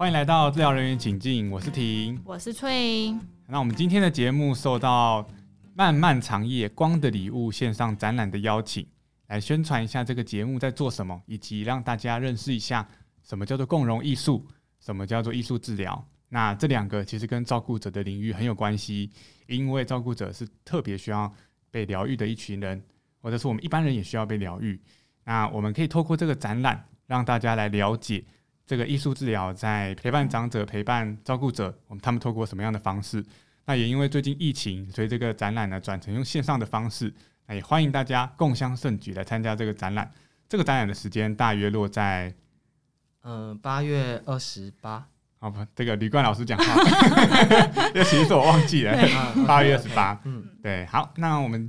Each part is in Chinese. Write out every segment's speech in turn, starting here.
欢迎来到治疗人员请进，我是婷，我是翠。那我们今天的节目受到漫漫长夜光的礼物线上展览的邀请，来宣传一下这个节目在做什么，以及让大家认识一下什么叫做共融艺术，什么叫做艺术治疗。那这两个其实跟照顾者的领域很有关系，因为照顾者是特别需要被疗愈的一群人，或者是我们一般人也需要被疗愈。那我们可以透过这个展览，让大家来了解这个艺术治疗在陪伴长者、陪伴照顾者，我们他们透过什么样的方式。那也因为最近疫情，所以这个展览呢转成用线上的方式。那也欢迎大家共襄盛举来参加这个展览。这个展览的时间大约落在，嗯，八月二十八。好不，这个吕冠老师讲话，这其实是我忘记了，八月二十八。嗯，对，好，那我们，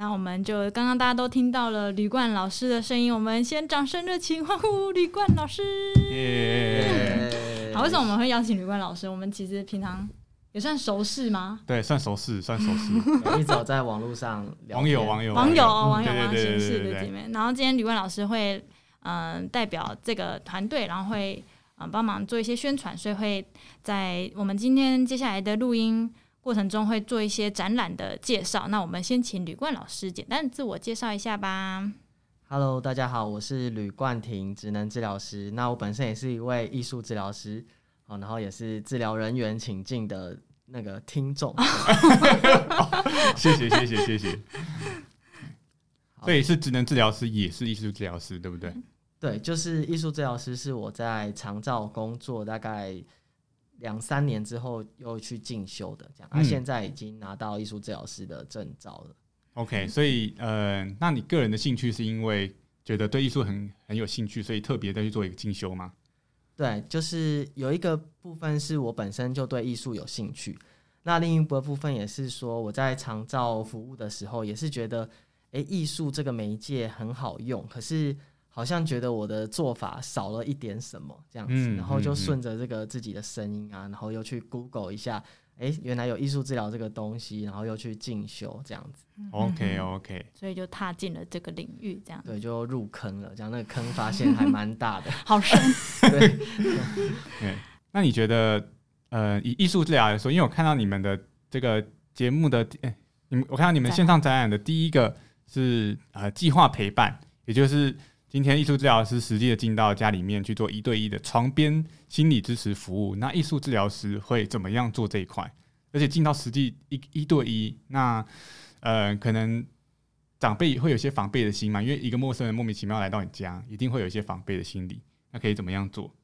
那我们就刚刚大家都听到了吕冠老师的声音，我们先掌声热情欢呼吕冠老师。耶！好，为什么我们会邀请吕冠老师？我们其实平常也算熟识吗？对，算熟识，算熟识。一早在网络上，网友，网友，网友，网友，网形式的姐妹。然后今天吕冠老师会，嗯，代表这个团队，然后会。嗯，帮忙做一些宣传，所以会在我们今天接下来的录音过程中会做一些展览的介绍。那我们先请吕冠老师简单自我介绍一下吧。Hello，大家好，我是吕冠廷，职能治疗师。那我本身也是一位艺术治疗师，好，然后也是治疗人员请进的那个听众。谢谢谢谢谢谢。所以是职能治疗师，也是艺术治疗师，对不对？对，就是艺术治疗师，是我在长照工作大概两三年之后又去进修的，这样。他现在已经拿到艺术治疗师的证照了。OK，所以呃，那你个人的兴趣是因为觉得对艺术很很有兴趣，所以特别再去做一个进修吗？对，就是有一个部分是我本身就对艺术有兴趣，那另一部部分也是说我在长照服务的时候，也是觉得，哎，艺术这个媒介很好用，可是。好像觉得我的做法少了一点什么这样子，然后就顺着这个自己的声音啊，然后又去 Google 一下，哎，原来有艺术治疗这个东西，然后又去进修这样子。OK OK，所以就踏进了这个领域，这样对，就入坑了。这样那个坑发现还蛮大的，好深。对 对，那你觉得呃，以艺术治疗来说，因为我看到你们的这个节目的，哎，你们我看到你们线上展览的第一个是呃计划陪伴，也就是。今天艺术治疗师实际的进到家里面去做一对一的床边心理支持服务，那艺术治疗师会怎么样做这一块？而且进到实际一一对一，那呃，可能长辈会有些防备的心嘛，因为一个陌生人莫名其妙来到你家，一定会有一些防备的心理。那可以怎么样做？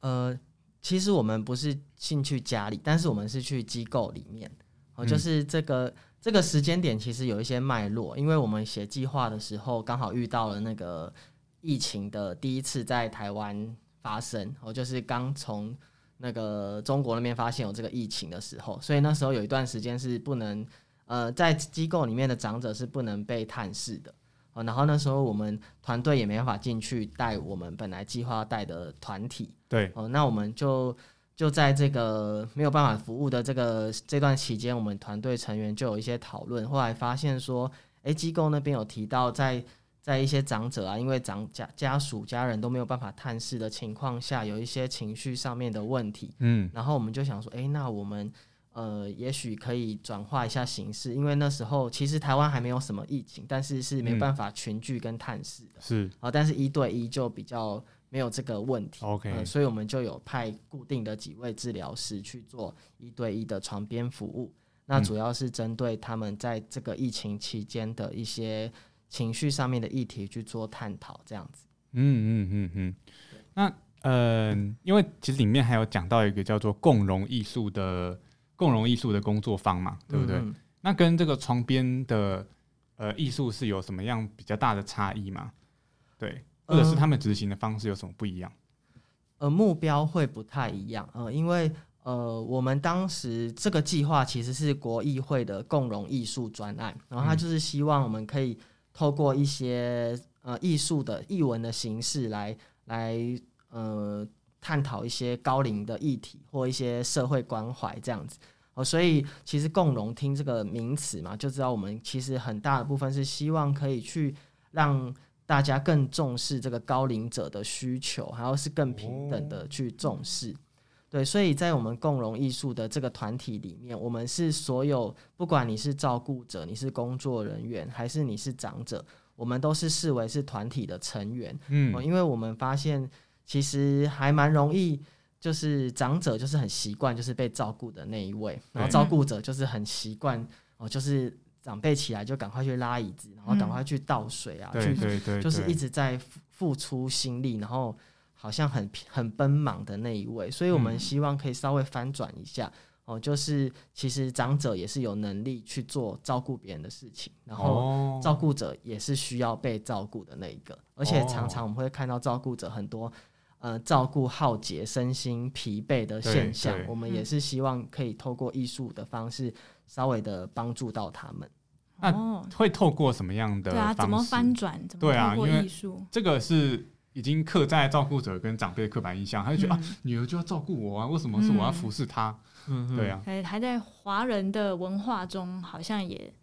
呃，其实我们不是进去家里，但是我们是去机构里面，哦，就是这个。这个时间点其实有一些脉络，因为我们写计划的时候刚好遇到了那个疫情的第一次在台湾发生，我，就是刚从那个中国那边发现有这个疫情的时候，所以那时候有一段时间是不能，呃，在机构里面的长者是不能被探视的，哦，然后那时候我们团队也没办法进去带我们本来计划带的团体，对，哦，那我们就。就在这个没有办法服务的这个这段期间，我们团队成员就有一些讨论。后来发现说，诶，机构那边有提到，在在一些长者啊，因为长家家属家人都没有办法探视的情况下，有一些情绪上面的问题。嗯，然后我们就想说，诶，那我们呃，也许可以转化一下形式，因为那时候其实台湾还没有什么疫情，但是是没办法群聚跟探视的。是啊，但是一对一就比较。没有这个问题，OK，所以我们就有派固定的几位治疗师去做一对一的床边服务。那主要是针对他们在这个疫情期间的一些情绪上面的议题去做探讨，这样子。嗯嗯嗯嗯。那呃，因为其实里面还有讲到一个叫做共融艺术的共融艺术的工作坊嘛，对不对？那跟这个床边的呃艺术是有什么样比较大的差异吗？对。或者是他们执行的方式有什么不一样？呃，目标会不太一样。呃，因为呃，我们当时这个计划其实是国议会的共融艺术专案，然后他就是希望我们可以透过一些呃艺术的译文的形式来来呃探讨一些高龄的议题或一些社会关怀这样子。哦，所以其实共融听这个名词嘛，就知道我们其实很大的部分是希望可以去让。大家更重视这个高龄者的需求，还要是更平等的去重视。对，所以在我们共融艺术的这个团体里面，我们是所有不管你是照顾者、你是工作人员，还是你是长者，我们都是视为是团体的成员。嗯哦，因为我们发现其实还蛮容易，就是长者就是很习惯就是被照顾的那一位，然后照顾者就是很习惯哦，就是长辈起来就赶快去拉椅子，然后赶快去倒水啊，对去对对，就是一直在付付出心力，然后好像很很奔忙的那一位，所以我们嗯。希望可以稍微翻转一下。哦，就是其实长者也是有能力去做照顾别人的事情，然后哦。照顾者也是需要被照顾的那一个，而且哦常常我们会看到照顾者很多呃照顾耗竭、身心疲惫的现象我们也是希望可以透过艺术的方式稍微的帮助到他们。会透过什么样的对啊，怎么翻转？怎么对啊透过因为艺术？这个是已经刻在照顾者跟长辈的刻板印象，他就觉得、啊，嗯女儿就要照顾我啊，为什么是我要嗯服侍她？嗯对，啊，还还在华人的文化中，好像也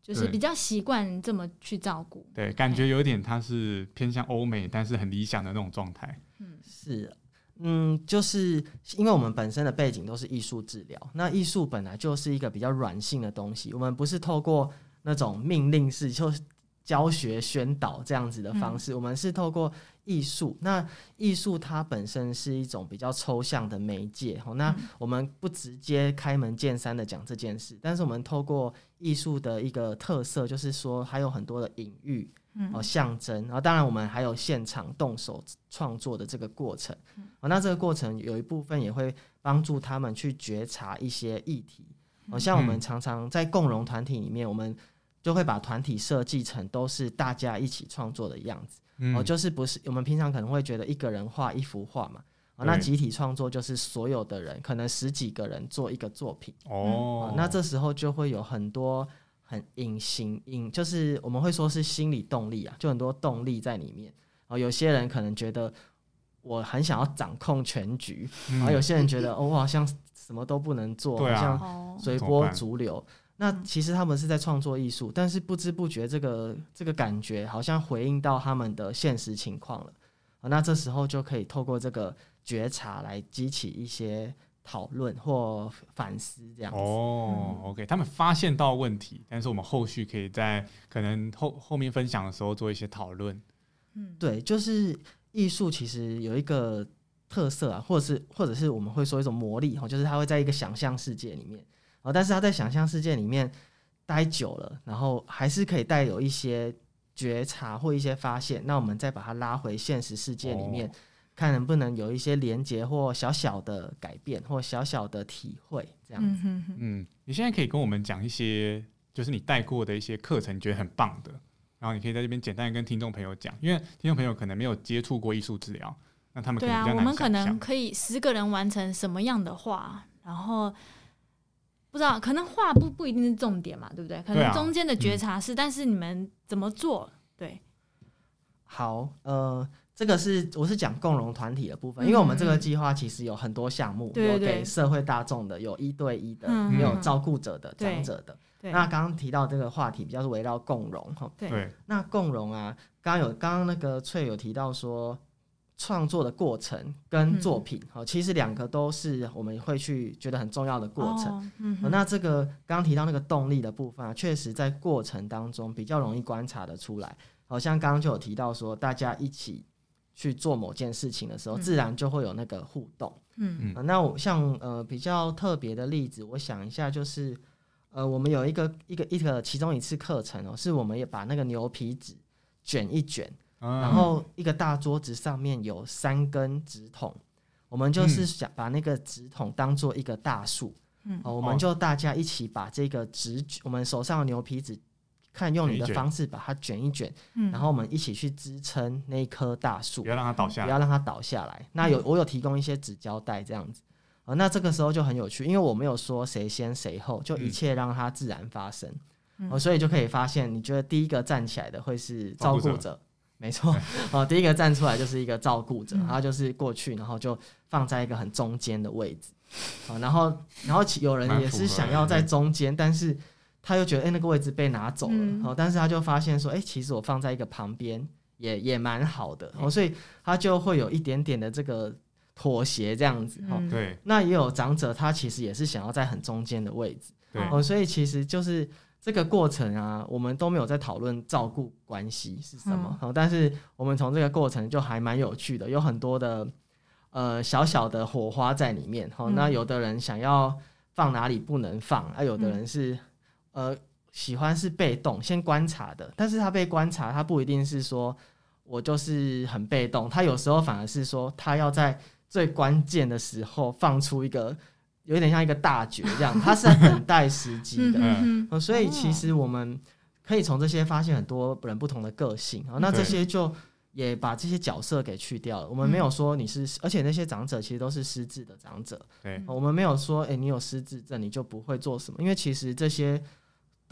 就是比较习惯这么去照顾。对，感觉有点他是偏向欧美，但是很理想的那种状态。嗯是，嗯，就是因为我们本身的背景都是艺术治疗，那艺术本来就是一个比较软性的东西，我们不是透过那种命令式，就是教学宣导这样子的方式，我们是透过艺术。那艺术它本身是一种比较抽象的媒介，哦，那嗯我们不直接开门见山的讲这件事，但是我们透过艺术的一个特色，就是说还有很多的隐喻，嗯哦象征，然后当然我们还有现场动手创作的这个过程，哦，那这个过程有一部分也会帮助他们去觉察一些议题，哦，像我们嗯。常常在共融团体里面，我们就会把团体设计成都是大家一起创作的样子，嗯，哦，就是不是我们平常可能会觉得一个人画一幅画嘛，哦，那集体创作就是所有的人，可能十几个人做一个作品。哦。哦，，那这时候就会有很多很隐形隐，就是我们会说是心理动力啊，就很多动力在里面。哦，有些人可能觉得我很想要掌控全局，嗯然后有些人觉得哦，我好像什么都不能做，好像哦，随波逐流。那其实他们是在创作艺术，但是不知不觉这个这个感觉好像回应到他们的现实情况了。啊，那这时候就可以透过这个觉察来激起一些讨论或反思，这样子。哦，OK，他们发现到问题，但是我们后续可以在可能后后面分享的时候做一些讨论。嗯，对，就是艺术其实有一个特色啊，或者是或者是我们会说一种魔力哈，就是它会在一个想象世界里面然后，但是它在想象世界里面待久了，然后还是可以带有一些觉察或一些发现，那我们再把它拉回现实世界里面，哦看能不能有一些连接或小小的改变或小小的体会，这样子。嗯哼哼，嗯，你现在可以跟我们讲一些，就是你带过的一些课程，你觉得很棒的，然后你可以在这边简单跟听众朋友讲，因为听众朋友可能没有接触过艺术治疗，那他们可对啊，我们可能可以十个人完成什么样的话，然后不知道，可能画不不一定是重点嘛，对不对？可能中间的觉察是，但是你们怎么做？对，好，呃，这个是我是讲共融团体的部分，嗯因为我们这个计划其实有很多项目，有给社会大众的，有一对一的，有嗯照顾者的、对长者的。那刚刚提到这个话题比较是围绕共融哈，对对，那共融啊，刚刚有刚刚那个翠有提到说。创作的过程跟作嗯品，好、其实两个都是我们会去觉得很重要的过程。哦嗯那这个刚刚提到那个动力的部分啊，确实在过程当中比较容易观察得出来。好像刚刚就有提到说，大家一起去做某件事情的时候，嗯。自然就会有那个互动。嗯。嗯。呃那我像呃比较特别的例子，我想一下，就是呃我们有一个一个一个其中一次课程哦，是我们也把那个牛皮纸卷一卷，然然后一个大桌子上面有三根纸筒，我们就是想把那个纸筒当做一个大树。嗯。哦，我们就大家一起把这个纸，我们手上的牛皮纸，看用你的方式把它卷一卷，嗯，然后我们一起去支撑那一棵大树。不，要让它倒下。来。不要让它倒下来。那有我有提供一些纸胶带这样子，啊，那这个时候就很有趣，因为我没有说谁先谁后，就一嗯切让它自然发生。嗯。哦，所以就可以发现，你觉得第一个站起来的会是照照顾者，没错。哦，第一个站出来就是一个照顾者，嗯。他就是过去，然后就放在一个很中间的位置。哦，然后然后其有人也是想要在中间，但是他又觉得哎、那个位置被拿走了，嗯。哦，但是他就发现说哎、其实我放在一个旁边也也蛮好的，哦，所以他就会有一点点的这个妥协这样子，哦。嗯，对。那也有长者，他其实也是想要在很中间的位置，对。哦，所以其实就是这个过程啊，我们都没有在讨论照顾关系是什么，哦，但是我们从这个过程就还蛮有趣的，有很多的呃小小的火花在里面，哦，嗯。那有的人想要放哪里不能放，啊，有的嗯。人是、呃喜欢是被动先观察的，但是他被观察，他不一定是说我就是很被动，他有时候反而是说他要在最关键的时候放出一个有点像一个大绝这样，他是在等待时机的。所以其实我们可以从这些发现很多人不同的个性啊，那这些就也把这些角色给去掉了。我们没有说你是，而且那些长者其实都是失智的长者，对呃我们没有说，哎、你有失智症你就不会做什么，因为其实这些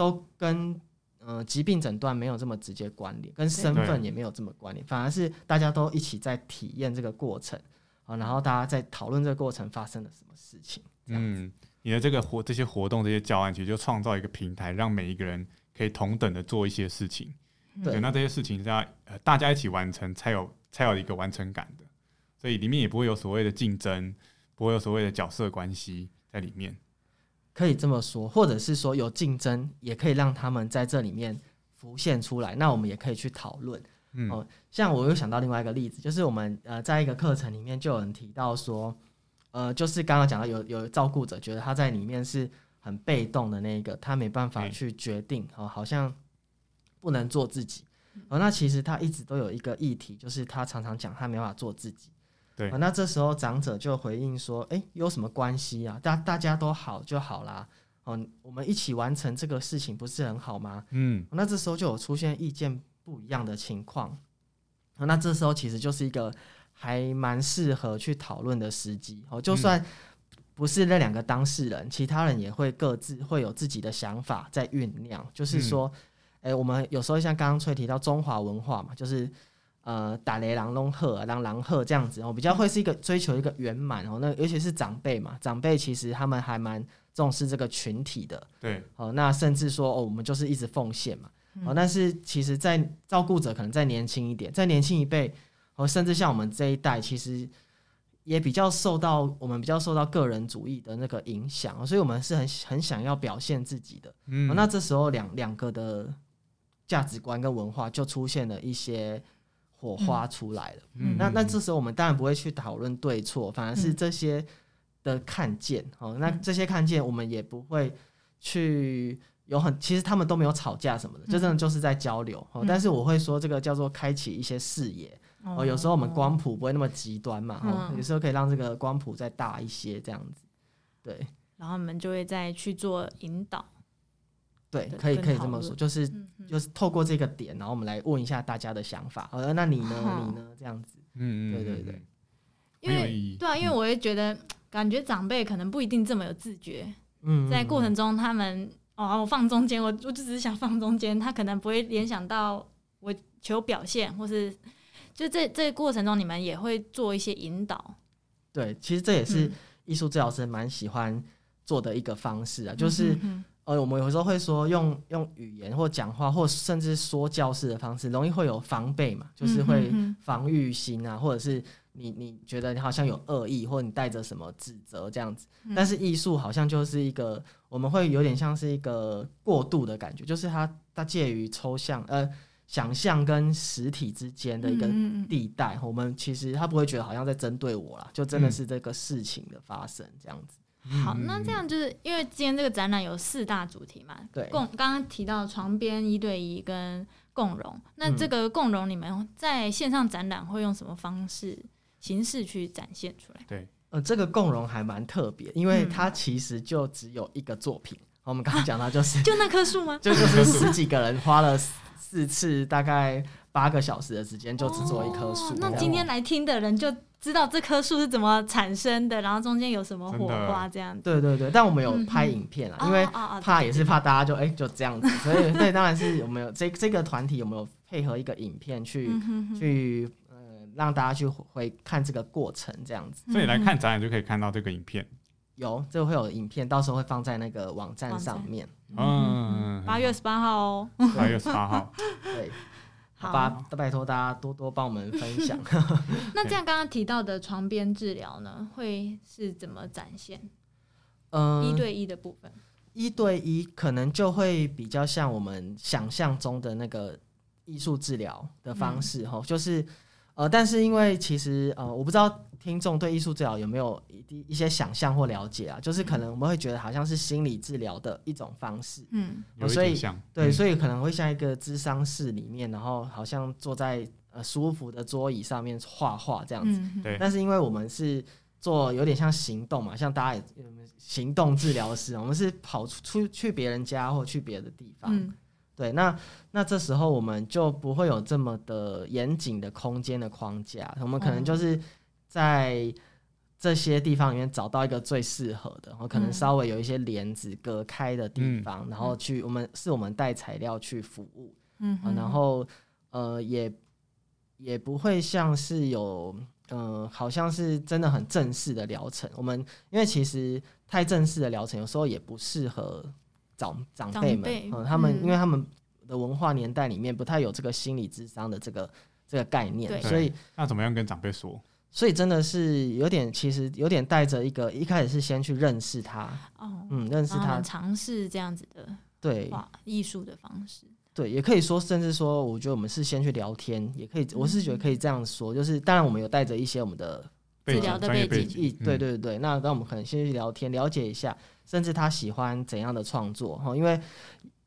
都跟呃疾病诊断没有这么直接关联，跟身份也没有这么关联，反而是大家都一起在体验这个过程啊，然后大家在讨论这个过程发生了什么事情。这样子嗯，你的这个活这些活动这些教案，其实就创造一个平台，让每一个人可以同等的做一些事情。对那这些事情是要呃大家一起完成，才有才有一个完成感的。所以里面也不会有所谓的竞争，不会有所谓的角色关系在里面。可以这么说，或者是说有竞争，也可以让他们在这里面浮现出来。那我们也可以去讨论。嗯，哦像我又想到另外一个例子，就是我们呃在一个课程里面就有人提到说，呃，就是刚刚讲到有有照顾者觉得他在里面是很被动的那一个，他没办法去决定，哦，好像不能做自己。哦，那其实他一直都有一个议题，就是他常常讲他没办法做自己。那这时候长者就回应说：“诶，有什么关系啊？大大家都好就好啦。哦，我们一起完成这个事情不是很好吗？嗯，那这时候就有出现意见不一样的情况，啊那这时候其实就是一个还蛮适合去讨论的时机哦。就算不是那两个当事人，其他人也会各自会有自己的想法在酝酿。就是说，哎、我们有时候像刚刚翠提到中华文化嘛，就是呃打雷狼龙鹤啊，狼狼鹤这样子哦，比较会是一个追求一个圆满哦。那尤其是长辈嘛，长辈其实他们还蛮重视这个群体的。对，哦，那甚至说哦，我们就是一直奉献嘛。哦，但是其实，在照顾者可能再年轻一点，再年轻一辈，哦，甚至像我们这一代，其实也比较受到我们比较受到个人主义的那个影响，哦所以我们是很很想要表现自己的。嗯，哦，那这时候两两个的价值观跟文化就出现了一些火花出来了。嗯那那这时候我们当然不会去讨论对错，反而是嗯这些的看见哦。那这些看见我们也不会去有很，其实他们都没有吵架什么的，就真的就是在交流哦。嗯但是我会说这个叫做开启一些视野哦。有时候我们光谱不会那么极端嘛，哦，嗯有时候可以让这个光谱再大一些这样子。对然后我们就会再去做引导。对，可以可以这么说，就是就是透过这个点，然后我们来问一下大家的想法。呃，那你呢？你呢？这样子。嗯嗯，对对对嗯，因为很有意义。对啊，因为我也觉得，感觉长辈可能不一定这么有自觉，嗯，在过嗯程中他们哦，我放中间，我我就只是想放中间，他可能不会联想到我求表现，或是就这这个过程中，你们也会做一些引导，对，其实这也是嗯艺术治疗师蛮喜欢做的一个方式啊，就是嗯呃，我们有时候会说用用语言或讲话，或甚至说教式的方式，容易会有防备嘛，就是会嗯防御心啊，或者是你你觉得你好像有恶意，或者你带着什么指责这样子。嗯但是艺术好像就是一个，我们会有点像是一个过渡的感觉，就是它它介于抽象呃想象跟实体之间的一个地带。我们其实他不会觉得好像在针对我啦，就真的嗯是这个事情的发生这样子。好，嗯那这样就是因为今天这个展览有四大主题嘛，对共刚刚提到床边一对一跟共融，那嗯这个共融你们在线上展览会用什么方式形式去展现出来？对呃，这个共融还蛮特别，因为嗯它其实就只有一个作品。我们刚刚讲到就是 就那棵树吗？就就是十几个人花了四四次，大概八个小时的时间，就只做一棵树哦。那今天来听的人就知道这棵树是怎么产生的，然后中间有什么火花这样子。对对对，但我们有嗯拍影片啊，因为怕也是怕大家就哎、就这样子，所以对，当然是有没有这这个团体有没有配合一个影片去、嗯哼哼去呃让大家去回看这个过程这样子。所以来看展览就可以看到这个影片。有，这个会有影片，到时候会放在那个网站网站上面。嗯，八月十八号哦。八月十八号，对，好，吧拜托大家多多帮我们分享。那这样刚刚提到的床边治疗呢，会是怎么展现？嗯，一对一的部分，一对一可能就会比较像我们想象中的那个艺术治疗的方式哈、就是呃，但是因为其实呃，我不知道听众对艺术治疗有没有一一些想象或了解啊，就是可能我们会觉得好像是心理治疗的一种方式，嗯。所以，对，嗯。所以可能会像一个咨商室里面，然后好像坐在呃舒服的桌椅上面画画这样子，嗯，对。但是因为我们是做有点像行动嘛，像大家也呃行动治疗师，我们是跑出出去别人家或去别的地方。嗯。对，那那这时候我们就不会有这么的严谨的空间的框架，我们可能就是在这些地方里面找到一个最适合的，然后可能嗯。稍微有一些帘子隔开的地方，然后去我们是我们带材料去服务。啊嗯哼，然后呃也也不会像是有呃好像是真的很正式的疗程。我们因为其实太正式的疗程有时候也不适合长长辈们，嗯，他们嗯。因为他们的文化年代里面不太有这个心理智商的这个这个概念，对。所以那怎么样跟长辈说？所以真的是有点其实有点带着一个一开始是先去认识他，哦，嗯，认识他。尝试这样子的对，艺术的方式，对，也可以说，甚至说，我觉得我们是先去聊天，也可以，我是觉得可以这样说，就是当然我们有带着一些我们的背景治疗的背背景。意，景，对嗯，对对，那那我们可能先去聊天，了解一下，甚至他喜欢怎样的创作哈，因为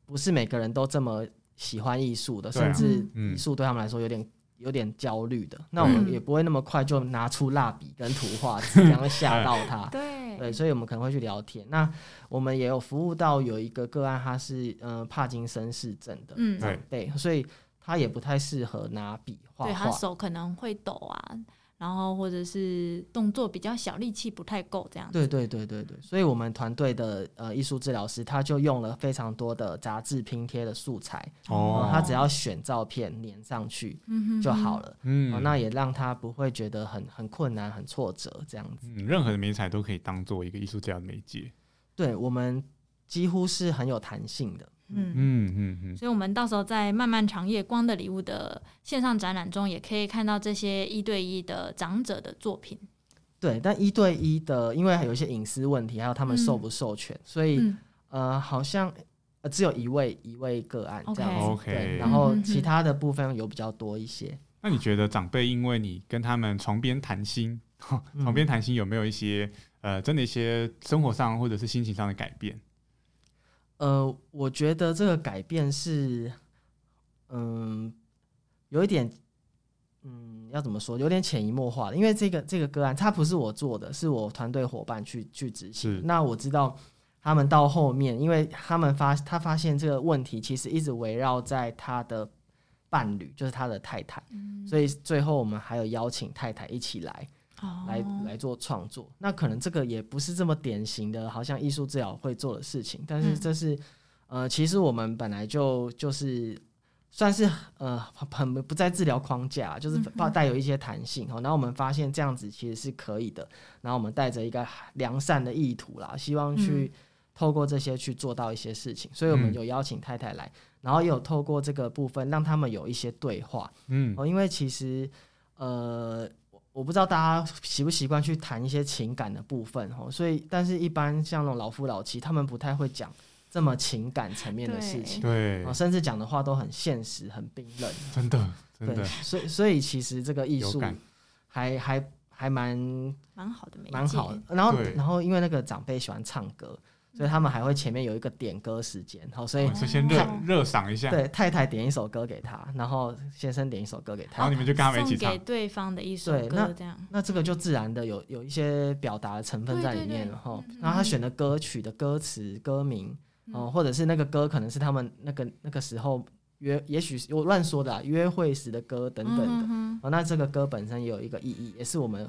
不是每个人都这么喜欢艺术的，啊。甚至嗯。艺术对他们来说有点有点焦虑的，那我们嗯也不会那么快就拿出蜡笔跟图画纸，这样会吓到他。对对，所以我们可能会去聊天。那我们也有服务到有一个个案，他是呃帕金森氏症的嗯长辈，所以他也不太适合拿笔画对他。手可能会抖啊，然后或者是动作比较小，力气不太够这样子。对对对对对，所以我们团队的呃艺术治疗师他就用了非常多的杂志拼贴的素材，哦他只要选照片粘上去嗯哼就好了。嗯哦，那也让他不会觉得很很困难、很挫折这样子。嗯，任何的媒材都可以当做一个艺术治疗的媒介。对我们几乎是很有弹性的。嗯，嗯嗯嗯，所以我们到时候在漫漫长夜光的礼物的线上展览中，也可以看到这些一对一的长者的作品。对，但一对一的，因为还有一些隐私问题，还有他们授嗯不授权，所以、嗯，呃，好像呃只有一位一位个案这样子。OK 对，然后嗯嗯嗯其他的部分有比较多一些。那你觉得长辈因为你跟他们床边谈心，嗯 床边谈心有没有一些呃，真的一些生活上或者是心情上的改变？呃，我觉得这个改变是，嗯，有一点，嗯，要怎么说，有点潜移默化的。因为这个这个个案，它不是我做的，是我团队伙伴去去执行。那我知道他们到后面，因为他们发他发现这个问题其实一直围绕在他的伴侣，就是他的太太，嗯所以最后我们还有邀请太太一起来。哦。来来做创作。那可能这个也不是这么典型的，好像艺术治疗会做的事情，但是嗯。这是、呃，其实我们本来就就是算是呃很不在治疗框架，就是带有一些弹性哦。然后我们发现这样子其实是可以的，然后我们带着一个良善的意图啦，希望去。透过这些去做到一些事情，所以我们嗯。有邀请太太来，然后也有透过这个部分让他们有一些对话，嗯。哦，因为其实呃，我我不知道大家习不习惯去谈一些情感的部分哦，所以但是一般像那种老夫老妻，他们不太会讲这么情感层面的事情，对哦，，甚至讲的话都很现实、很冰冷。真的真对的，所以所以其实这个艺术还还还蛮蛮好的，蛮好的。然后然后因为那个长辈喜欢唱歌，所以他们还会前面有一个点歌时间，好，所以先热哦热赏一下，对太太点一首歌给他，然后先生点一首歌给他然后，你们就跟他们一起唱送给，对方的一首对那歌，这样。那这个就自然的有有一些表达的成分在里面了哈。然后他选的歌曲的歌词、歌名哦、或者是那个歌可能是他们那个那个时候约，也许是我乱说的、啊，约会时的歌等等的。嗯哦，那这个歌本身也有一个意义，也是我们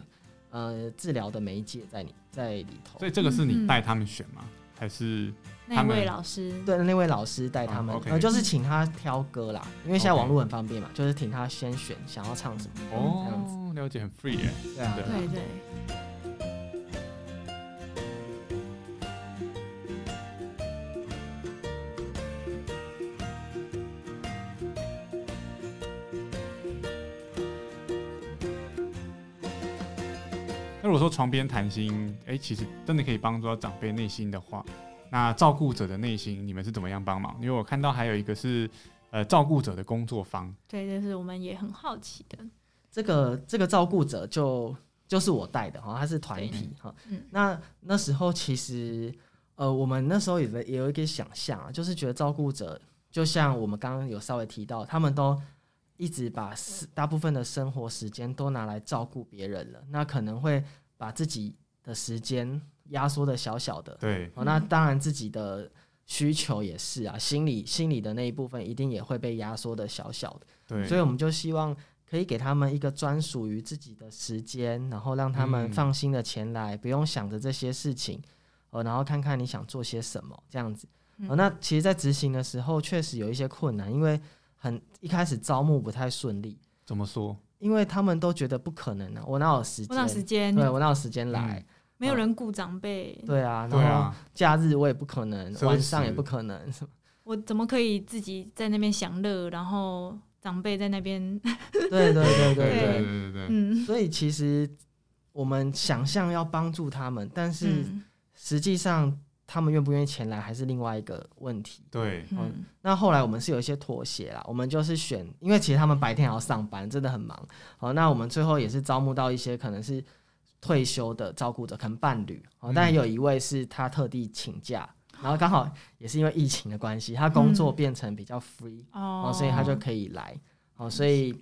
呃治疗的媒介在里在里头所。以这个是嗯你带他们选吗？还是那位老师，对，那位老师带他们，呃，就是请他挑歌啦，因为现在网络很方便嘛，就是请他先选想要唱什么。这样哦，了解很 free 耶，对啊，对对对。果说床边谈心，哎，其实真的可以帮助到长辈内心的话，那照顾者的内心，你们是怎么样帮忙？因为我看到还有一个是呃照顾者的工作方，对，这是我们也很好奇的。这个这个照顾者就就是我带的哈，他是团体哈。嗯，那那时候其实呃，我们那时候也也有一个想象啊，就是觉得照顾者就像我们刚刚有稍微提到，他们都一直把大部分的生活时间都拿来照顾别人了，那可能会把自己的时间压缩的小小的。对，哦，那当然自己的需求也是啊，心理心理的那一部分一定也会被压缩的小小的。对，所以我们就希望。可以给他们一个专属于自己的时间，然后让他们放心的前来，不用想着这些事情，呃，然后看看你想做些什么这样子。呃，那其实，在执行的时候确实有一些困难，因为很一开始招募不太顺利。怎么说？因为他们都觉得不可能呢，我哪有时间？我哪有时间？对，我哪有时间来？没有人顾长辈。对啊，然后假日我也不可能，晚上也不可能，我怎么可以自己在那边享乐，然后长辈在那边？对对对对对对对对。嗯。所以其实我们想象要帮助他们，但是实际上。他们愿不愿意前来还是另外一个问题。对，嗯，那后来我们是有一些妥协啦，我们就是选，因为其实他们白天还要上班，真的很忙。好，那我们最后也是招募到一些可能是退休的照顾者，可能伴侣，哦，但有一位是他特地请假。然后刚好也是因为疫情的关系，他工作变成比较 free 哦，所以他就可以来哦，所以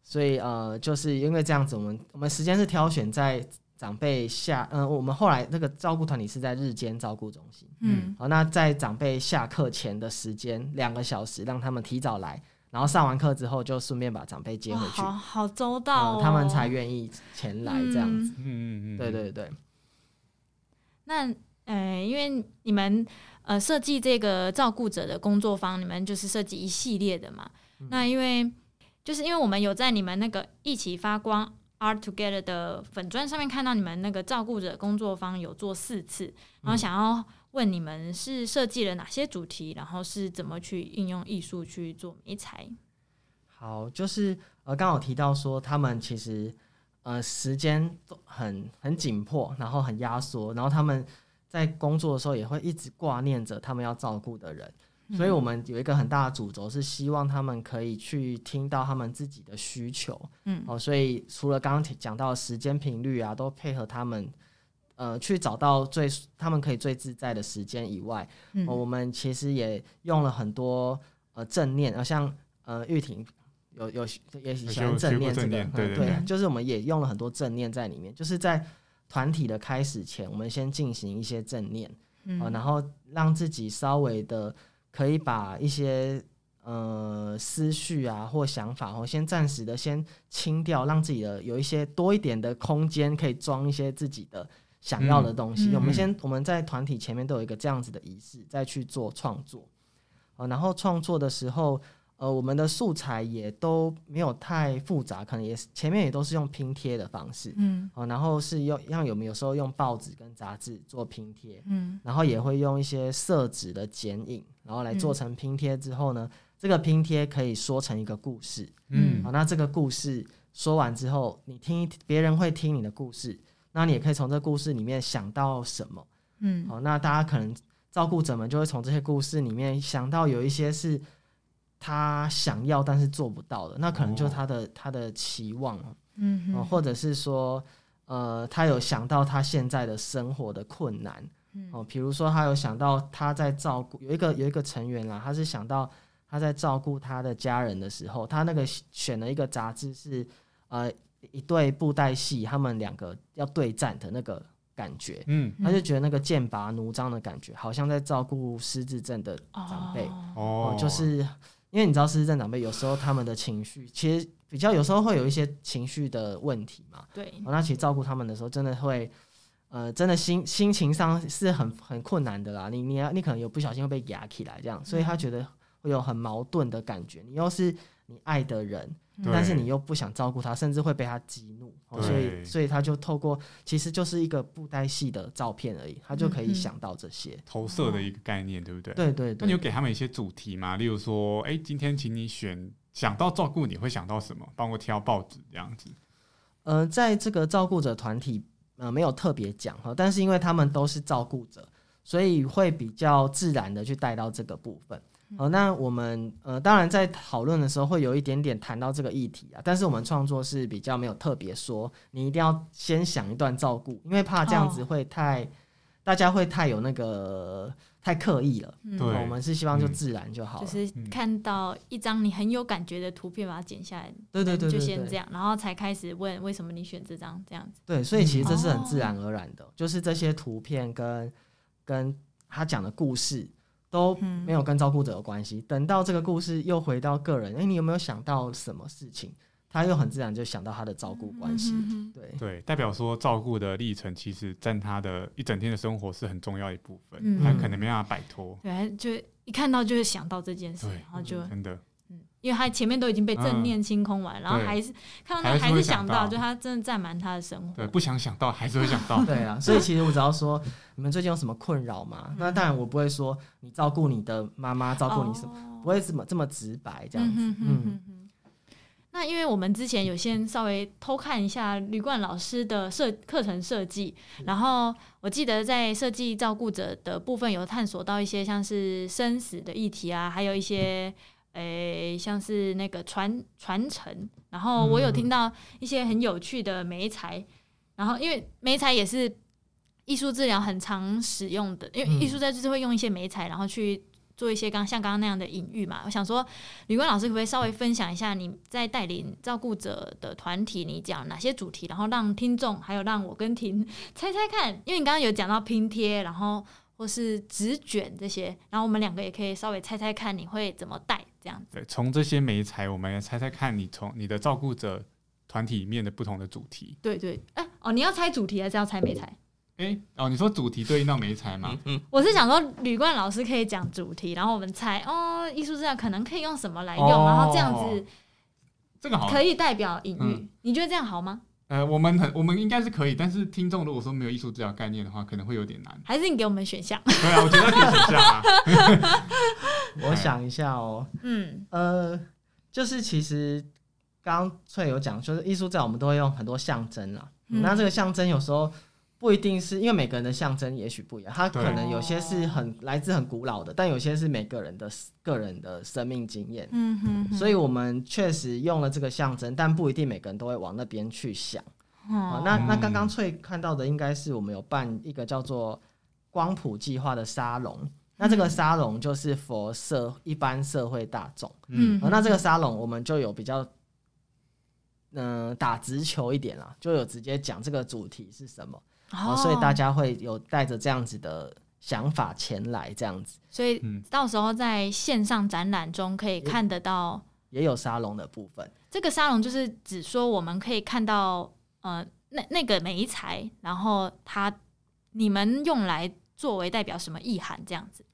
所以呃，就是因为这样子，我们我们时间是挑选在长辈下，嗯，我们后来那个照顾团体是在日间照顾中心，嗯，好，那在长辈下课前的时间两个小时，让他们提早来，然后上完课之后就顺便把长辈接回去，好好周到，他们才愿意前来这样子，嗯。嗯嗯，对对对，那。呃，因为你们呃设计这个照顾者的工作坊，你们就是设计一系列的嘛。那因为就是因为我们有在你们那个一起发光 Art Together 的粉砖上面看到你们那个照顾者工作坊有做四次，然后想要问你们是设计了哪些主题，然后是怎么去应用艺术去做美材。好，就是呃刚好提到说他们其实呃时间很很紧迫，然后很压缩，然后他们。在工作的时候也会一直挂念着他们要照顾的人，所以我们有一个很大的主轴是希望他们可以去听到他们自己的需求，嗯，哦，所以除了刚刚讲到时间频率啊，都配合他们，呃，去找到最他们可以最自在的时间以外，嗯，我们其实也用了很多呃正念，呃，像呃玉婷有有也喜欢正念这个，对对，就是我们也用了很多正念在里面，就是在。团体的开始前，我们先进行一些正念，啊，然后让自己稍微的可以把一些呃思绪啊或想法，哦，先暂时的先清掉，让自己的有一些多一点的空间，可以装一些自己的想要的东西。我们先我们在团体前面都有一个这样子的仪式，再去做创作，啊，然后创作的时候。呃，我们的素材也都没有太复杂，可能也是前面也都是用拼贴的方式，嗯，哦，然后是用像有没有时候用报纸跟杂志做拼贴，嗯，然后也会用一些色纸的剪影，然后来做成拼贴之后呢，这个拼贴可以说成一个故事，嗯，好，那这个故事说完之后，你听别人会听你的故事，那你也可以从这故事里面想到什么，嗯，好，那大家可能照顾者们就会从这些故事里面想到有一些是。他想要但是做不到的，那可能就是他的他的期望，嗯，或者是说，呃，他有想到他现在的生活的困难，哦，比如说他有想到他在照顾有一个有一个成员啦，他是想到他在照顾他的家人的时候，他那个选了一个杂志是呃一对布袋戏，他们两个要对战的那个感觉，嗯，他就觉得那个剑拔弩张的感觉，好像在照顾失智症的长辈，哦，就是。因为你知道，失智症长辈有时候他们的情绪其实比较，有时候会有一些情绪的问题嘛。对，那其实照顾他们的时候，真的会，呃，真的心心情上是很很困难的啦。你你要你可能有不小心会被压起来这样，所以他觉得会有很矛盾的感觉。你又是你爱的人。但是你又不想照顾他，甚至会被他激怒，所以所以他就透过其实就是一个布袋戏的照片而已，他就可以想到这些投射的一个概念，对不对？对对。那你有给他们一些主题吗？例如说，哎，今天请你选，想到照顾你会想到什么？帮我挑报纸这样子。呃，在这个照顾者团体呃没有特别讲哈，但是因为他们都是照顾者，所以会比较自然的去带到这个部分。好，那我们呃当然在讨论的时候会有一点点谈到这个议题啊，但是我们创作是比较没有特别说，你一定要先想一段照顾，因为怕这样子会太。大家会太有那个太刻意了，对，我们是希望就自然就好，就是看到一张你很有感觉的图片，把它剪下来，对对对，就先这样，然后才开始问为什么你选这张这样子。对，所以其实这是很自然而然的，就是这些图片跟跟他讲的故事都没有跟照顾者有关系。等到这个故事又回到个人，哎，你有没有想到什么事情？他又很自然就想到他的照顾关系，对对，代表说照顾的历程其实占他的一整天的生活是很重要一部分，他可能没办法摆脱。对，就一看到就是想到这件事，然后就真的，嗯，因为他前面都已经被正念清空完，然后还是看到他还是想到，就他真的占满他的生活。对，不想想到还是会想到。对啊，所以其实我只要说你们最近有什么困扰吗？那当然我不会说你照顾你的妈妈，照顾你什么，不会这么这么直白这样子，嗯。那因为我们之前有先稍微偷看一下吕冠老师的设课程设计，然后我记得在设计照顾者的部分有探索到一些像是生死的议题啊，还有一些诶像是那个传传承，然后我有听到一些很有趣的媒材，然后因为媒材也是艺术治疗很常使用的，因为艺术在就是会用一些媒材，然后去。做一些刚像刚刚那样的隐喻嘛，我想说，吕冠老师可不可以稍微分享一下你在带领照顾者的团体，你讲哪些主题，然后让听众还有让我跟婷 猜猜看，因为你刚刚有讲到拼贴，然后或是纸卷这些，然后我们两个也可以稍微猜猜看你会怎么带这样子。对，从这些美材，我们来猜猜看你从你的照顾者团体里面的不同的主题。对对，哎哦，你要猜主题还是要猜美材？哎哦，你说主题对应到美材吗？嗯，我是想说吕冠老师可以讲主题，然后我们猜哦，艺术治疗可能可以用什么来用，然后这样子，这个好可以代表隐喻，你觉得这样好吗？呃，我们很我们应该是可以，但是听众如果说没有艺术治疗概念的话，可能会有点难。还是你给我们选项？对啊，我觉得可以选项啊。我想一下哦，嗯呃，就是其实刚刚翠有讲，就是艺术治疗我们都会用很多象征啊，那这个象征有时候。不一定是因为每个人的象征也许不一样，它可能有些是很来自很古老的，但有些是每个人的个人的生命经验。嗯哼，所以我们确实用了这个象征，但不一定每个人都会往那边去想。哦，那那刚刚翠看到的应该是我们有办一个叫做光谱计划的沙龙，那这个沙龙就是佛社一般社会大众。嗯，那这个沙龙我们就有比较。嗯，打直球一点啦，就有直接讲这个主题是什么，哦，所以大家会有带着这样子的想法前来，这样子，所以到时候在线上展览中可以看得到，也有沙龙的部分。这个沙龙就是只说我们可以看到，呃，那那个媒材，然后它你们用来作为代表什么意涵这样子？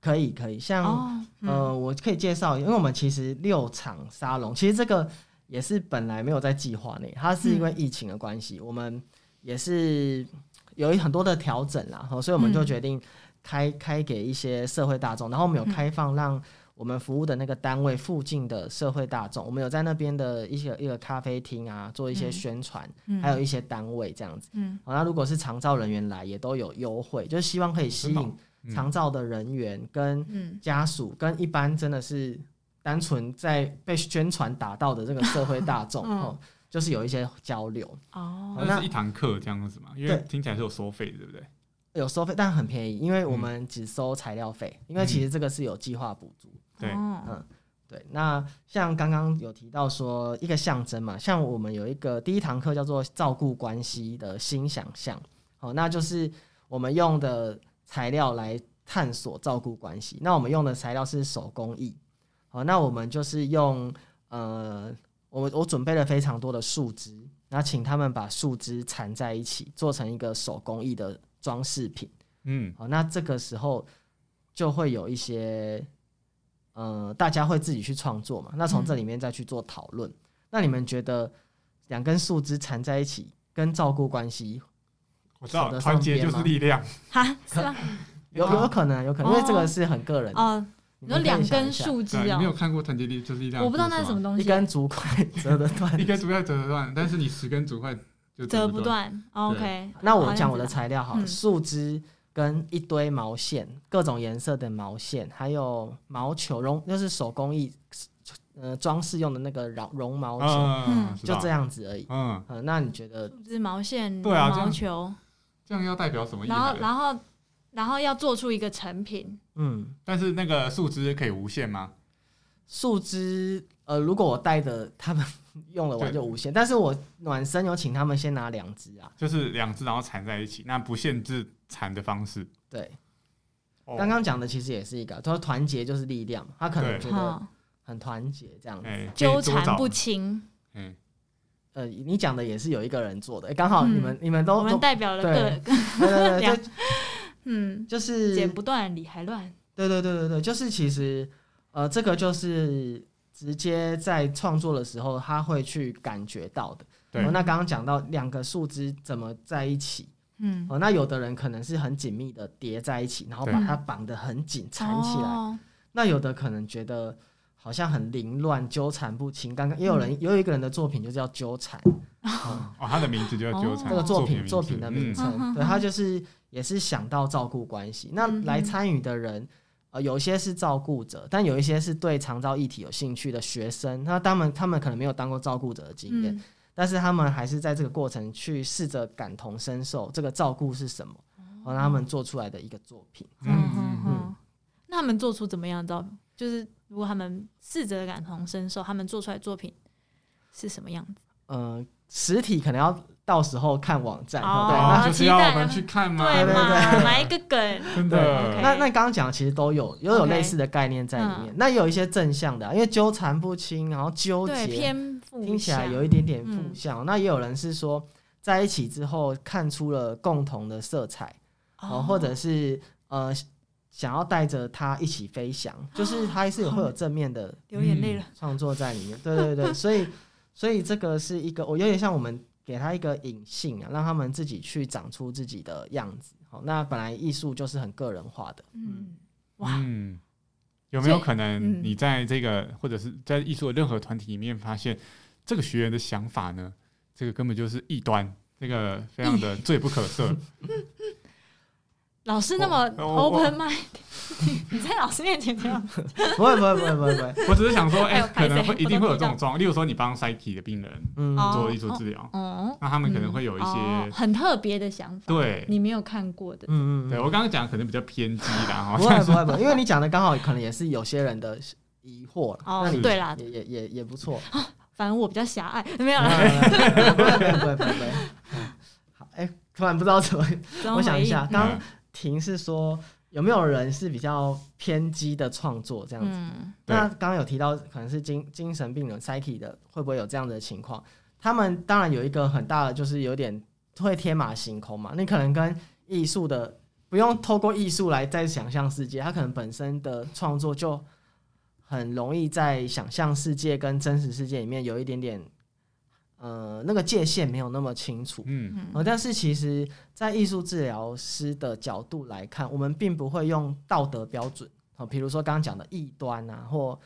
可以，可以，像呃，我可以介绍，因为我们其实六场沙龙，其实这个。也是本来没有在计划内，它是因为疫情的关系，我们也是有很多的调整啦，所以我们就决定开开给一些社会大众，然后我们有开放让我们服务的那个单位附近的社会大众，我们有在那边的一些一个咖啡厅啊做一些宣传，还有一些单位这样子，嗯，好，那如果是长照人员来，也都有优惠，就是希望可以吸引长照的人员跟家属跟一般真的是。单纯在被宣传打到的这个社会大众哦，就是有一些交流哦。那是一堂课这样子嘛？因为听起来是有收费，对不对？有收费，但很便宜，因为我们只收材料费。因为其实这个是有计划补助。对，嗯，对。那像刚刚有提到说一个象征嘛，像我们有一个第一堂课叫做照顾关系的新想象，好，那就是我们用的材料来探索照顾关系。那我们用的材料是手工艺。好，那我们就是用呃，我我准备了非常多的树枝，然后请他们把树枝缠在一起，做成一个手工艺的装饰品。嗯，好，那这个时候就会有一些呃，大家会自己去创作嘛。那从这里面再去做讨论。那你们觉得两根树枝缠在一起跟照顾关系，我知道团结就是力量，哈，是吧？有有可能，有可能，因为这个是很个人的。你说两根树枝啊？没有看过团结力就是力量。我不知道那是什么东西。一根竹筷折得断，一根竹筷折得断，但是你十根竹筷就折不不断。OK，那我讲我的材料好树枝跟一堆毛线，各种颜色的毛线，还有毛球绒，就是手工艺呃装饰用的那个绒绒毛球，就这样。子而已。嗯，呃，那你觉得树枝毛线、对啊毛球，这样要代表什么意然后思？然后然后要做出一个成品。嗯，但是那个树枝可以无限吗？树枝呃，如果我带的他们用了我就无限，但是我暖身有请他们先拿两支啊。就是两只然后缠在一起，那不限制缠的方式。对，哦刚刚讲的其实也是一个，他说团结就是力量嘛，他可能对觉得哈，很团结这样子。哎，纠可以多找缠不清。嗯，呃，你讲的也是有一个人做的，哎刚好你们、你们都都我们代表了对各，对对对，两就嗯，就是剪不断，理还乱。对对对对对，就是其实呃，这个就是直接在创作的时候他会去感觉到的。对哦，那刚刚讲到两个树枝怎么在一起，嗯，哦，那有的人可能是很紧密的叠在一起，然后把它绑得很紧缠起来。哦那有的可能觉得好像很凌乱，纠缠不清。刚刚也有人、也有一个人的作品就叫纠缠，哦，他的名字就叫纠缠。这个作品作品的名嗯称，嗯对他就是也是想到照顾关系。那嗯来参与的人，呃，有一些是照顾者，但有一些是对长照议题有兴趣的学生。那他们他们可能没有当过照顾者的经验，嗯但是他们还是在这个过程去试着感同身受，这个照顾是什么，哦，让他们做出来的一个作品。嗯嗯嗯嗯。那他们做出怎么样的照？就是如果他们试着感同身受，他们做出来的作品是什么样子？呃，实体可能要到时候看网站，哦对，哦，那就是要我们去看嘛？对对嘛？对来一个梗，真对的那那刚刚讲的其实都有，都有类似的概念在里面。嗯那也有一些正向的啊、因为纠缠不清，然后纠，结，偏听起来有一点点负嗯向。那也有人是说，在一起之后看出了共同的色彩，哦，或者是呃想要带着他一起飞翔，就是他还是有会有正面的流眼泪了。创作在里面。对对对，所以所以这个是一个，我有点像我们给他一个隐性啊，让他们自己去长出自己的样子。好，那本来艺术就是很个人化的，嗯，哇，嗯，有没有可能嗯你在这个或者是在艺术的任何团体里面发现这个学员的想法呢？这个根本就是异端，这个非常的 罪不可赦。老师那么 open mind，你在老师面前这样，不会不会不会不会不会，我只是想说，哎、可能会一定会有这种状况，例如说你帮 psyche 的病人做艺术治疗，哦，那他们可能会有一些，哦很特别的想法，对。你没有看过的，嗯嗯，对我刚刚讲可能比较偏激啦，不哈，会不会不会，因为你讲的刚好可能也是有些人的疑惑了。哦那你对啦。也也也也不错。反正我比较狭隘，没有不啦，不会不好，哎，突然不知道怎么，我想一下，刚刚婷是说有没有人是比较偏激的创作这样子？嗯，那刚刚有提到可能是精精神病人 psyche 的，会不会有这样的情况？他们当然有一个很大的，就是有点会天马行空嘛。你可能跟艺术的不用透过艺术来再想象世界，他可能本身的创作就很容易在想象世界跟真实世界里面有一点点，呃，那个界限没有那么清楚。嗯嗯呃，但是其实，在艺术治疗师的角度来看，我们并不会用道德标准，哦，比如说刚刚讲的异端啊，或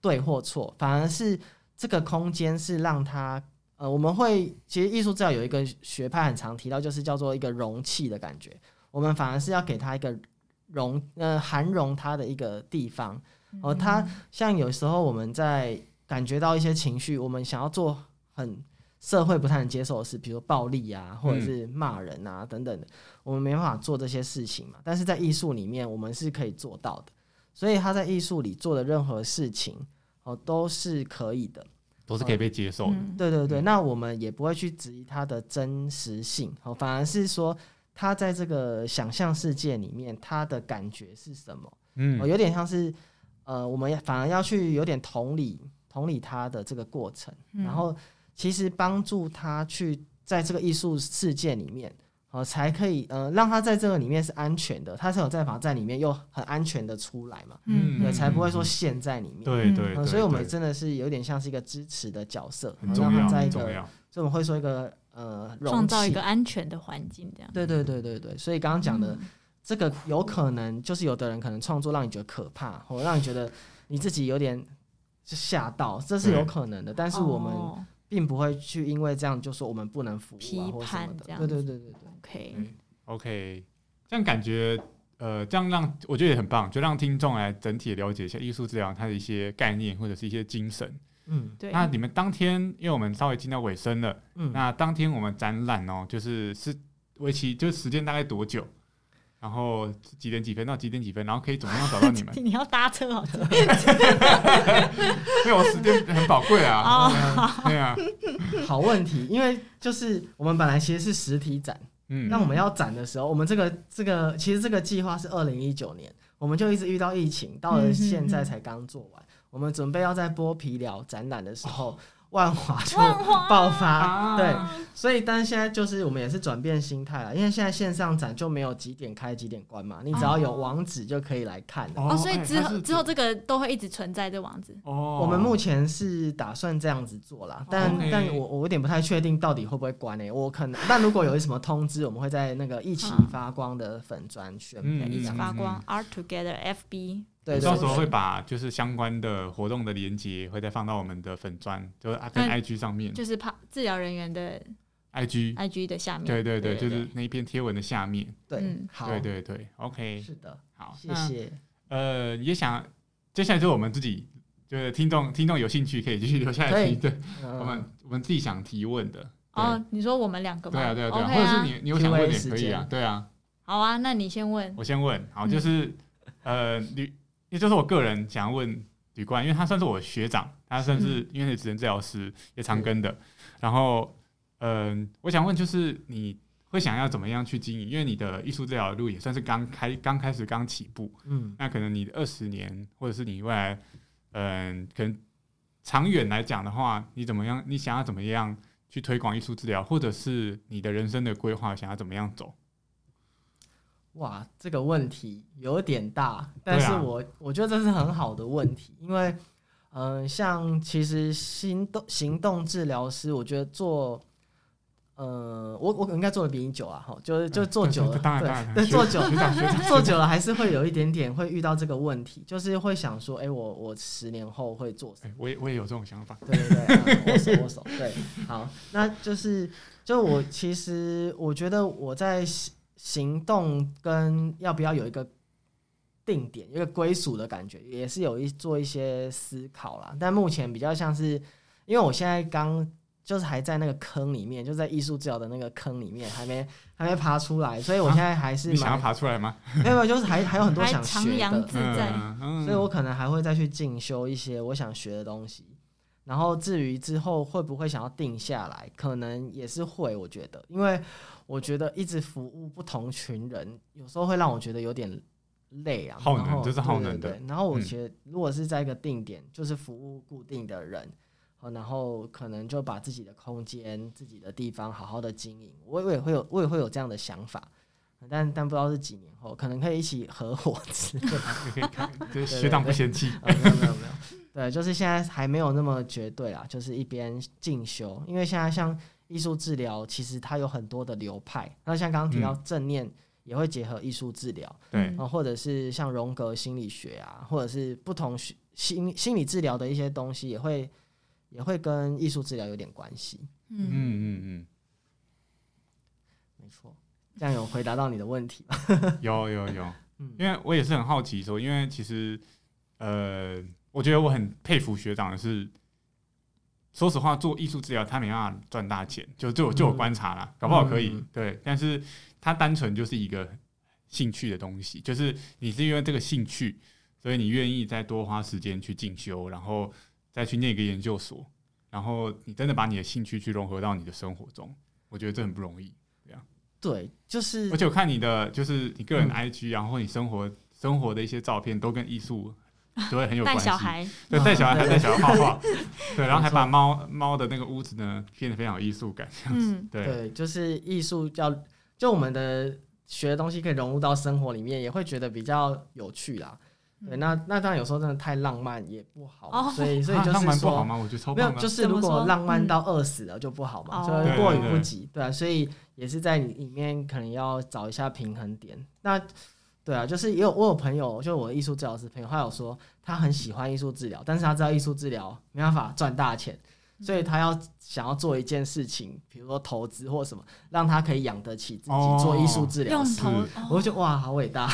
对或错，反而是这个空间是让他，呃，我们会其实艺术治疗有一个学派很常提到，就是叫做一个容器的感觉，我们反而是要给他一个容，呃，涵容他的一个地方。哦，他像有时候我们在感觉到一些情绪，我们想要做很社会不太能接受的事，比如暴力啊，或者是骂人啊、等等的，我们没办法做这些事情嘛。但是在艺术里面，我们是可以做到的。所以他在艺术里做的任何事情，哦，都是可以的。都是可以被接受的。嗯对对对，嗯那我们也不会去质疑他的真实性，哦，反而是说他在这个想象世界里面，他的感觉是什么？嗯哦，有点像是，呃，我们反而要去有点同理同理他的这个过程，嗯然后其实帮助他去在这个艺术世界里面，呃，才可以呃让他在这个里面是安全的，他才有办法在里面又很安全的出来嘛，嗯对，才不会说嗯陷在里面。嗯对对所以我们真的是有点像是一个支持的角色，很重要，让他在一个，很重要。所以我们会说一个呃创造一个安全的环境，这样。对对对对对，所以刚刚讲的、嗯这个有可能就是有的人可能创作让你觉得可怕，或让你觉得你自己有点吓到，这是有可能的。但是我们哦并不会去因为这样就说我们不能服务批啊或什判么的。这样对对对对对，OK，对 OK，这样感觉呃，这样让我觉得也很棒，就让听众来整体了解一下艺术治疗它的一些概念或者是一些精神。嗯。对，那你们当天，因为我们稍微进到尾声了，嗯，那当天我们展览哦，就是是为期，就是时间大概多久？然后几点几分到几点几分？然后可以怎么样找到你们？你要搭车哦，因为 我时间很宝贵啊。哦对啊，好问题，因为就是我们本来其实是实体展，嗯，那我们要展的时候，我们这个这个其实这个计划是二零一九年，我们就一直遇到疫情，到了现在才刚做完。我们准备要在剥皮寮展览的时候，万华就爆发，啊对，所以但是现在就是我们也是转变心态了，因为现在线上展就没有几点开几点关嘛，你只要有网址就可以来看了。哦，所以之之后这个都会一直存在这网址。哦，我们目前是打算这样子做啦，但、但我我有点不太确定到底会不会关诶、我可能，但如果有什么通知，我们会在那个一起嗯发光的粉砖宣嗯配一起。发光，Art Together FB。对对到时候对会把就是相关的活动的连接会再放到我们的粉砖，就是啊跟嗯 IG 上面就是怕治疗人员的，IG，IG 的下面。对对对，就是那一篇贴文的下面。对嗯，好，对对对，OK，是的，好，谢那谢。呃，也想接下来就是我们自己，就是听众听众有兴趣可以继续留下来听，对，嗯我们我们自己想提问的，对哦，你说我们两个吗？对啊对啊对啊或者是你你有想问也可以，啊对啊，好啊，那你先问。我先问，好，嗯就是呃吕，也就是我个人想要问吕冠，因为他算是我学长，他算是嗯因为是职能治疗师，也常跟的，然后嗯，我想问就是你。会想要怎么样去经营？因为你的艺术治疗路也算是刚开刚开始刚起步，嗯，那可能你二十年，或者是你未来，嗯、可能长远来讲的话，你怎么样？你想要怎么样去推广艺术治疗，或者是你的人生的规划想要怎么样走？哇，这个问题有点大，但是我、我觉得这是很好的问题，因为嗯、呃像其实行动行动治疗师，我觉得做。呃，我我应该做的比你久啊，哈，就是就做久了，对，对，做久学长学 长做久了还是会有一点点会遇到这个问题，就是会想说，哎、我我十年后会做什么？哎我也我也有这种想法。对对对，嗯握手握手，对，好，那就是就我其实我觉得我在行行动跟要不要有一个定点、一个归属的感觉，也是有一做一些思考啦。但目前比较像是，因为我现在刚就是还在那个坑里面，就在艺术治疗的那个坑里面，还没还没爬出来，所以我现在还是你想要爬出来吗？没有，没有就是还还有很多想学的，自在。嗯嗯所以我可能还会再去进修一些我想学的东西。然后至于之后会不会想要定下来，可能也是会，我觉得，因为我觉得一直服务不同群人，有时候会让我觉得有点累啊，耗能然后这是耗能的对然后我嗯觉得，如果是在一个定点，就是服务固定的人，哦然后可能就把自己的空间、自己的地方好好的经营，我我也会有，我也会有这样的想法。但但不知道是几年后，可能可以一起合伙之类的。你可以看，就是对学长不嫌弃。啊，没有没有没有，对，就是现在还没有那么绝对啦，就是一边进修，因为现在像艺术治疗，其实它有很多的流派，那像刚刚提到正念也会结合艺术治疗，对。嗯啊，或者是像荣格心理学啊，或者是不同学心心理治疗的一些东西，也会也会跟艺术治疗有点关系，嗯，嗯嗯嗯，没错，这样有回答到你的问题吗？有有有，嗯。因为我也是很好奇说，因为其实呃，我觉得我很佩服学长的是，说实话，做艺术治疗他没办法赚大钱，就就我就我观察啦，搞不好可以、嗯。对，但是他单纯就是一个兴趣的东西，就是你是因为这个兴趣，所以你愿意再多花时间去进修，然后再去念一个研究所，然后你真的把你的兴趣去融合到你的生活中，我觉得这很不容易。对，就是而且我看你的就是你个人 IG，、然后你生活生活的一些照片都跟艺术都会很有带关系。小孩，对，带小孩还带小孩画画，对，然后还把猫猫的那个屋子呢变得非常有艺术感，这样子。嗯，对，对，就是艺术要就我们的学的东西可以融入到生活里面，也会觉得比较有趣啦。对，那那当然有时候真的太浪漫也不好嘛，哦所以 所以就啊浪漫是说。不好吗？我觉得超没有，棒的。就是如怎么说果浪漫嗯到饿死了就不好嘛，哦所以过于对对对不及，对啊，所以也是在里面可能要找一下平衡点。那对啊，就是也有我有朋友，就是我的艺术治疗师朋友，他有说他很喜欢艺术治疗，但是他知道艺术治疗没办法赚大钱，所以他要想要做一件事情，比如说投资或什么，让他可以养得起自己哦做艺术治疗师。我就觉得哇，好伟大。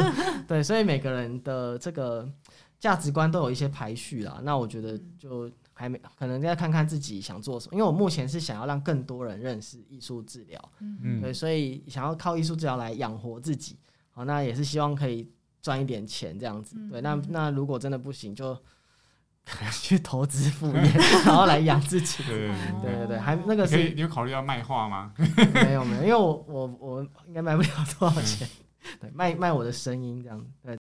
对，所以每个人的这个价值观都有一些排序啦。那我觉得就还没，可能要看看自己想做什么。因为我目前是想要让更多人认识艺术治疗，嗯对，所以想要靠艺术治疗来养活自己。好，那也是希望可以赚一点钱这样子。对，那那如果真的不行，就 可能去投资副业，然后来养自己。对对哦对对对，还那个可以，是你有考虑要卖画吗？没有没有，因为我我我应该卖不了多少钱。对，卖卖我的声音这样。对，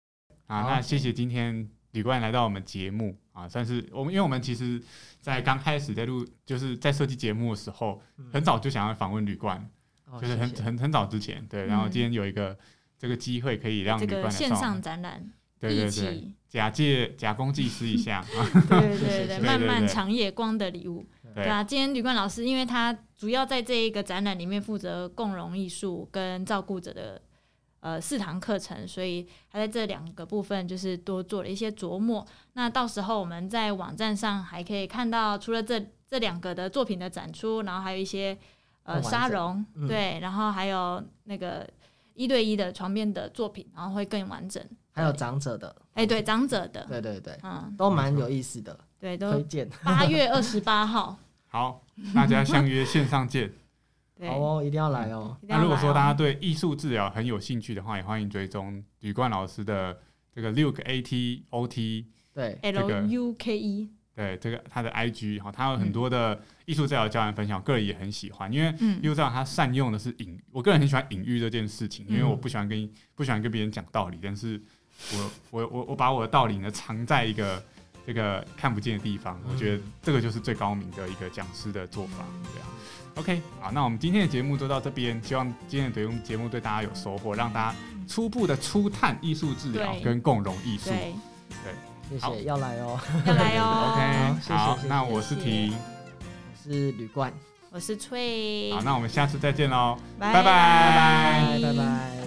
啊，那谢谢今天吕冠来到我们节目啊，算是我们，因为我们其实，在刚开始在录，就是在设计节目的时候，很早就想要访问吕冠，哦就是很很很早之前，对，然后嗯今天有一个这个机会可以让这个线上展览，对对对，一起，假借假公济私一下。啊，对对对，漫漫长夜光的礼物。对。对啊，今天吕冠老师，因为他主要在这一个展览里面负责共融艺术跟照顾者的呃四堂课程，所以他在这两个部分就是多做了一些琢磨。那到时候我们在网站上还可以看到，除了这这两个的作品的展出，然后还有一些呃沙龙，嗯。对，然后还有那个一对一的床边的作品，然后会更完整。还有长者的，哎，对，长者的，对对对，嗯，都蛮有意思的，对，都推荐。八月二十八号，好，大家相约线上见。对，好哦，一定要来哦。那如果说大家对艺术治疗很有兴趣的话，也欢迎追踪吕冠老师的这个六个 AT OT，对，L U K E，对这个他的 IG 哈，他有很多的艺术治疗教案分享，我个人也很喜欢，因为嗯。艺术治疗他善用的是隐，我个人很喜欢隐喻这件事情，因为嗯。我不喜欢跟不喜欢跟别人讲道理，但是我我我我把我的道理呢藏在一个这个看不见的地方，我觉得这个就是最高明的一个讲师的做法，对啊。OK，好，那我们今天的节目就到这边，希望今天的节目节目对大家有收获，让大家初步的初探艺术治疗跟共融艺术。谢谢，要来哦。要来哦。OK，谢谢那我是婷，我是吕冠，我是翠，好，那我们下次再见喽。拜。拜拜拜拜。拜拜。